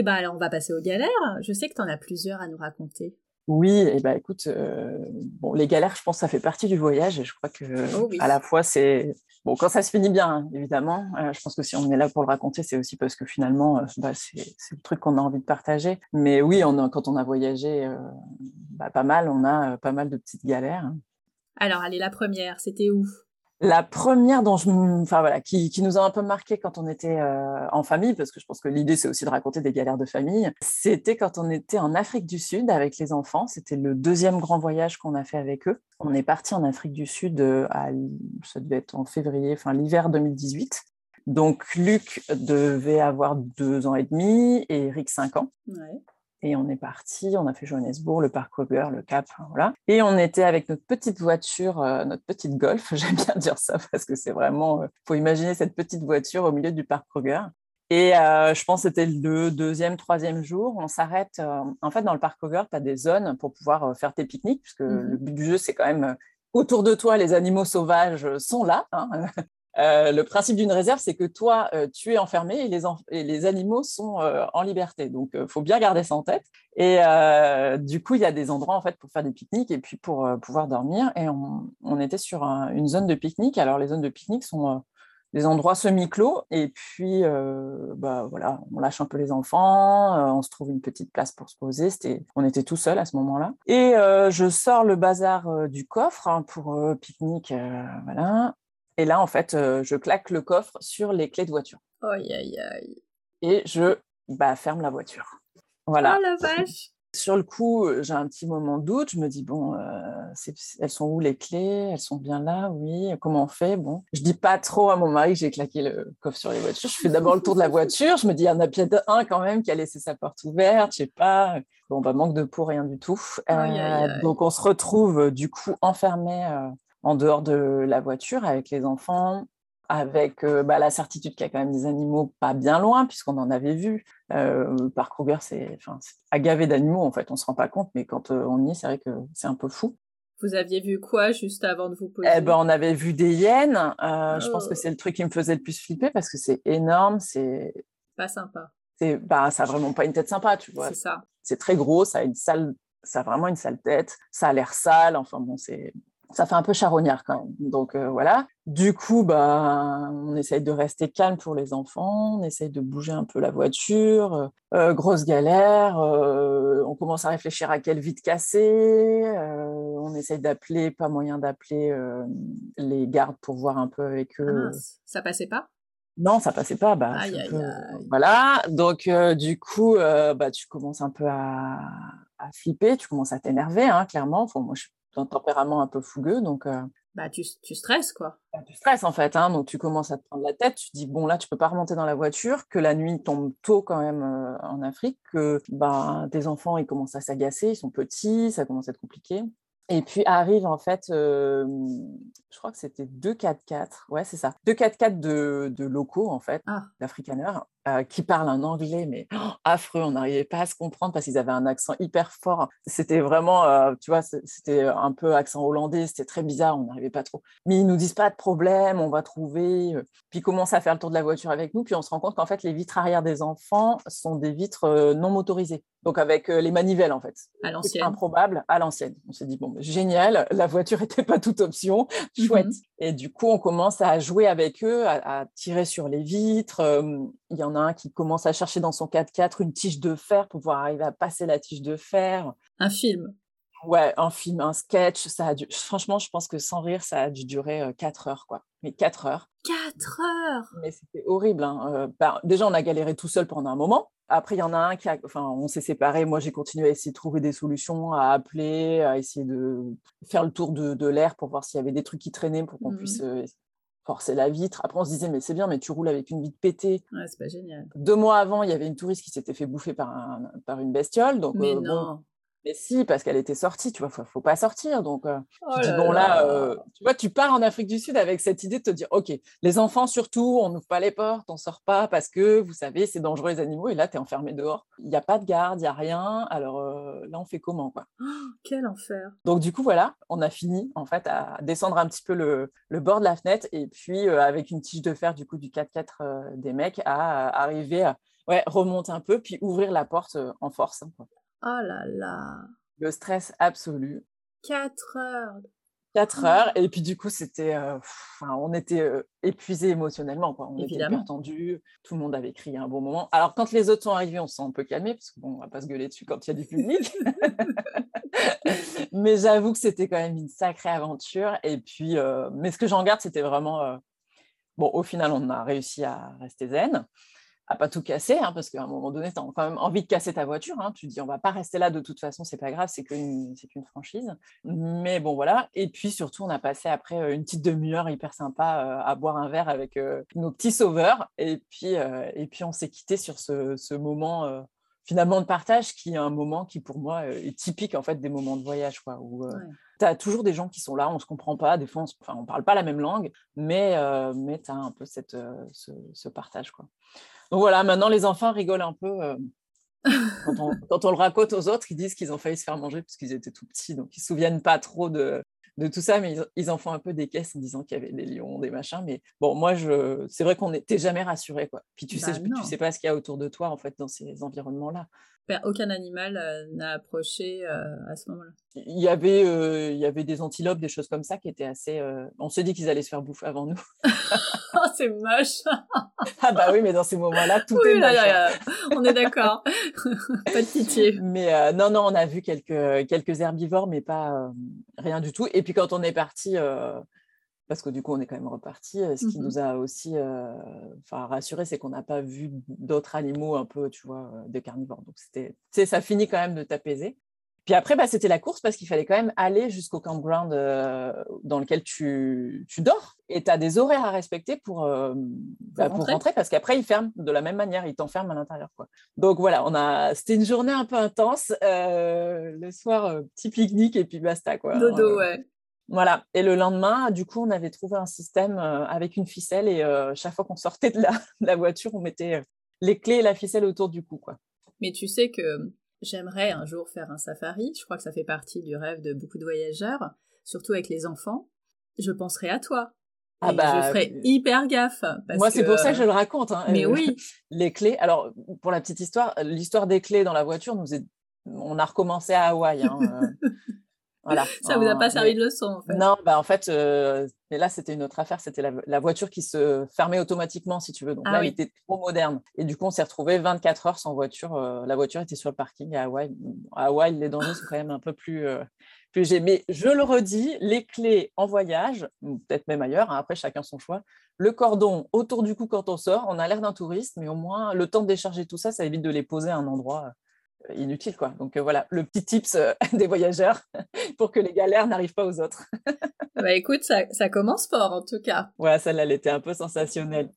Eh ben alors on va passer aux galères. Je sais que tu en as plusieurs à nous raconter. Oui, et eh ben écoute, euh, bon, les galères, je pense que ça fait partie du voyage et je crois que Oh à la fois c'est bon quand ça se finit bien, hein, évidemment. euh, je pense que si on est là pour le raconter, c'est aussi parce que finalement, euh, bah, c'est le truc qu'on a envie de partager. Mais oui, on a- quand on a voyagé euh, bah, pas mal, on a pas mal de petites galères. Alors allez, la première, c'était où? La première enfin voilà, qui, nous a un peu marqué quand on était euh, en famille, parce que je pense que l'idée c'est aussi de raconter des galères de famille. C'était quand on était en Afrique du Sud avec les enfants. C'était le deuxième grand voyage qu'on a fait avec eux. On est parti en Afrique du Sud euh, à, ça devait être en février, enfin l'hiver 2018. Donc Luc devait avoir deux ans et demi et Eric cinq ans. Et on est parti, on a fait Johannesburg, le parc Kruger, le Cap, voilà. Et on était avec notre petite voiture, euh, notre petite Golf, j'aime bien dire ça parce que c'est vraiment, il faut imaginer cette petite voiture au milieu du parc Kruger. Et euh, je pense que c'était le deuxième, troisième jour, on s'arrête, euh, en fait dans le parc Kruger, tu as des zones pour pouvoir euh, faire tes pique-niques, puisque Mhm. le but du jeu c'est quand même, euh, autour de toi, les animaux sauvages euh, sont là. hein. Euh, le principe d'une réserve, c'est que toi, euh, tu es enfermé et les, animaux sont euh, en liberté. Donc, il faut bien garder ça en tête. Et du coup, il y a des endroits en fait pour faire des pique-niques et puis pour pouvoir dormir. Et on, était sur un- une zone de pique-nique. Alors, les zones de pique-nique sont des endroits semi-clos. Et puis, bah voilà, on lâche un peu les enfants, on se trouve une petite place pour se poser. C'était, on était tout seul à ce moment-là. Et je sors le bazar du coffre hein, pour pique-nique, voilà. Et là, en fait, euh, je claque le coffre sur les clés de voiture Aïe aïe aïe. et je bah, ferme la voiture. Voilà. Oh la vache. Sur le coup, euh, j'ai un petit moment de doute. Je me dis, bon, euh, elles sont où les clés? Elles sont bien là? Oui. Comment on fait? Bon, je dis pas trop à mon mari que j'ai claqué le coffre sur les voitures. Je fais d'abord le tour de la voiture. Je me dis, il y en a peut-être un quand même qui a laissé sa porte ouverte. Je sais pas. Bon, bah, manque de peau, rien du tout. Aïe, aïe, aïe. donc, on se retrouve du coup enfermés euh, en dehors de la voiture avec les enfants avec euh, bah, la certitude qu'il y a quand même des animaux pas bien loin, puisqu'on en avait vu. Euh, le parc Kruger, c'est agavé d'animaux, en fait, on se rend pas compte, mais quand euh, on y est, c'est vrai que c'est un peu fou. Vous aviez vu quoi juste avant de vous poser? Eh ben, on avait vu des hyènes. euh, Je pense Oh. que c'est le truc qui me faisait le plus flipper, parce que c'est énorme, c'est... Pas sympa. c'est- Bah, ça a vraiment pas une tête sympa, tu vois. C'est ça. C'est très gros, ça a une sale, ça a vraiment une sale tête, ça a l'air sale, enfin bon, c'est, ça fait un peu charognard quand même. Donc euh, voilà. Du coup, bah, on essaye de rester calme pour les enfants, on essaye de bouger un peu la voiture. Euh, grosse galère, euh, on commence à réfléchir à quelle vitre casser, euh, on essaye d'appeler, pas moyen d'appeler euh, les gardes pour voir un peu avec Ah eux. mince. Ça passait pas? Non, ça passait pas. Bah, Aïe, aïe, peu- aïe. Voilà. Donc, euh, du coup, euh, bah, tu commences un peu à, à flipper, tu commences à t'énerver, hein, clairement. Enfin, moi, je suis d'un tempérament un peu fougueux, donc euh, Bah tu, tu stresses quoi. bah, tu stresses en fait. Hein, donc, tu commences à te prendre la tête. Tu te dis, bon, là, tu peux pas remonter dans la voiture, que la nuit tombe tôt quand même euh, en Afrique, que bah, tes enfants, ils commencent à s'agacer, ils sont petits, ça commence à être compliqué. Et puis arrive en fait, euh, je crois que c'était deux 4x4, ouais c'est ça, deux 4x4 de, de locaux en fait, Ah. d'Afrikaners, euh, qui parlent un anglais mais oh, affreux, on n'arrivait pas à se comprendre parce qu'ils avaient un accent hyper fort. C'était vraiment, euh, tu vois, c'était un peu accent hollandais, c'était très bizarre, on n'arrivait pas trop. Mais ils nous disent pas de problème, on va trouver. euh. Puis ils commencent à faire le tour de la voiture avec nous, puis on se rend compte qu'en fait les vitres arrière des enfants sont des vitres non motorisées, donc avec les manivelles en fait. À l'ancienne. improbable à l'ancienne. On s'est dit, bon, bah, génial, la voiture n'était pas toute option, chouette. Mhm. Et du coup, on commence à jouer avec eux, à, tirer sur les vitres. Euh, Il y en a un qui commence à chercher dans son 4x4 une tige de fer pour pouvoir arriver à passer la tige de fer. Un film. Ouais, un film, un sketch, ça a dû... franchement, je pense que sans rire, ça a dû durer 4 heures, quoi. Mais 4 heures. 4 heures Mais c'était horrible. hein. Euh, bah, déjà, on a galéré tout seul pendant un moment. Après, il y en a un qui a... Enfin, on s'est séparés. Moi, j'ai continué à essayer de trouver des solutions, à appeler, à essayer de faire le tour de, de l'air pour voir s'il y avait des trucs qui traînaient pour qu'on Mhm. puisse euh, forcer la vitre. Après, on se disait, mais c'est bien, mais tu roules avec une vitre pétée. Ouais, c'est pas génial. Deux mois avant, il y avait une touriste qui s'était fait bouffer par, un, par une bestiole. Donc, Mais bon. Mais si, parce qu'elle était sortie, tu vois, faut, faut pas sortir. Donc, euh, Oh tu dis, bon, là, euh, tu vois, tu pars en Afrique du Sud avec cette idée de te dire, OK, les enfants surtout, on n'ouvre pas les portes, on sort pas parce que, vous savez, c'est dangereux les animaux. Et là, tu es enfermé dehors. Il n'y a pas de garde, il n'y a rien. Alors euh, là, on fait comment, quoi? Oh, quel enfer. Donc, du coup, voilà, on a fini, en fait, à descendre un petit peu le, le bord de la fenêtre et puis, avec une tige de fer, du coup, du 4x4 euh, des mecs, à, arriver à, ouais, remonter un peu, puis ouvrir la porte en force. Hein, oh là là. Le stress absolu. Quatre heures. Quatre heures. Et puis du coup, c'était, on était épuisés émotionnellement. Quoi. On était hyper tendus. Tout le monde avait crié un bon moment. Alors quand les autres sont arrivés, on s'est un peu calmé parce qu'on bon, va pas se gueuler dessus quand il y a du public. mais j'avoue que c'était quand même une sacrée aventure. Et puis, mais ce que j'en garde, c'était vraiment bon. Au final, on a réussi à rester zen à pas tout casser, hein, parce qu'à un moment donné, tu as quand même envie de casser ta voiture. Hein. Tu te dis, on va pas rester là de toute façon, c'est pas grave, c'est qu'une franchise. Mais bon, voilà. Et puis surtout, on a passé après euh, une petite demi-heure hyper sympa euh, à boire un verre avec euh, nos petits sauveurs. Et puis, et puis on s'est quitté sur ce, ce moment finalement de partage qui est un moment qui pour moi est typique en fait des moments de voyage quoi tu as toujours des gens qui sont là on se comprend pas des fois on, ne parle pas la même langue mais mais tu as un peu cette ce, ce, partage quoi donc voilà, maintenant les enfants rigolent un peu. Euh, quand, on, le raconte aux autres, ils disent qu'ils ont failli se faire manger parce qu'ils étaient tout petits, donc ils ne se souviennent pas trop de, tout ça, mais ils, en font un peu des caisses en disant qu'il y avait des lions, des machins. Mais bon, moi, je, c'est vrai qu'on n'était jamais rassuré, quoi. Puis tu sais, bah tu sais pas ce qu'il y a autour de toi en fait dans ces environnements-là aucun animal euh, n'a approché euh, à ce moment-là. Il y, avait, euh, il y avait des antilopes, des choses comme ça qui étaient assez. On se dit qu'ils allaient se faire bouffer avant nous. oh, c'est moche Ah, bah oui, mais dans ces moments-là, tout est moche. Hein. On est d'accord. pas de pitié. Mais non, non, on a vu quelques, quelques herbivores, mais pas rien du tout. Et puis quand on est parti parce que du coup, on est quand même reparti. Ce qui mmh nous a aussi rassuré, c'est qu'on n'a pas vu d'autres animaux un peu, tu vois, des carnivores. Donc, c'était, ça finit quand même de t'apaiser. Puis après, bah, c'était la course parce qu'il fallait quand même aller jusqu'au campground dans lequel tu, dors. Et tu as des horaires à respecter pour, bah, pour, rentrer. parce qu'après, ils ferment de la même manière, ils t'enferment à l'intérieur. Quoi. Donc voilà, on a... c'était une journée un peu intense. le soir, petit pique-nique et puis basta. Quoi. Dodo, ouais. Voilà. Et le lendemain, du coup, on avait trouvé un système euh, avec une ficelle et euh, chaque fois qu'on sortait de la, voiture, on mettait euh, les clés et la ficelle autour du cou, quoi. Mais tu sais que j'aimerais un jour faire un safari. Je crois que ça fait partie du rêve de beaucoup de voyageurs, surtout avec les enfants. Je penserai à toi. Ah bah, je ferai hyper gaffe. moi, c'est pour ça que je le raconte. Hein. Mais oui. les clés. Alors, pour la petite histoire, l'histoire des clés dans la voiture, nous est... on a recommencé à Hawaï. Hein, Voilà. Ça vous a pas servi de leçon, en fait. Non, bah en fait, euh, mais là, c'était une autre affaire. C'était la, voiture qui se fermait automatiquement, si tu veux. Donc ah là, elle était trop moderne. Et du coup, on s'est retrouvé 24 heures sans voiture. Euh, la voiture était sur le parking à Hawaï. À Hawaï, les dangers sont quand même un peu plus, euh, plus Mais je le redis, les clés en voyage, peut-être même ailleurs, hein, après, chacun son choix. Le cordon autour du cou quand on sort, on a l'air d'un touriste, mais au moins, le temps de décharger tout ça, ça évite de les poser à un endroit inutile. Quoi. Donc euh, voilà, le petit tips euh, des voyageurs pour que les galères n'arrivent pas aux autres. bah écoute, ça, ça, commence fort en tout cas. Ouais, celle-là, elle était un peu sensationnelle.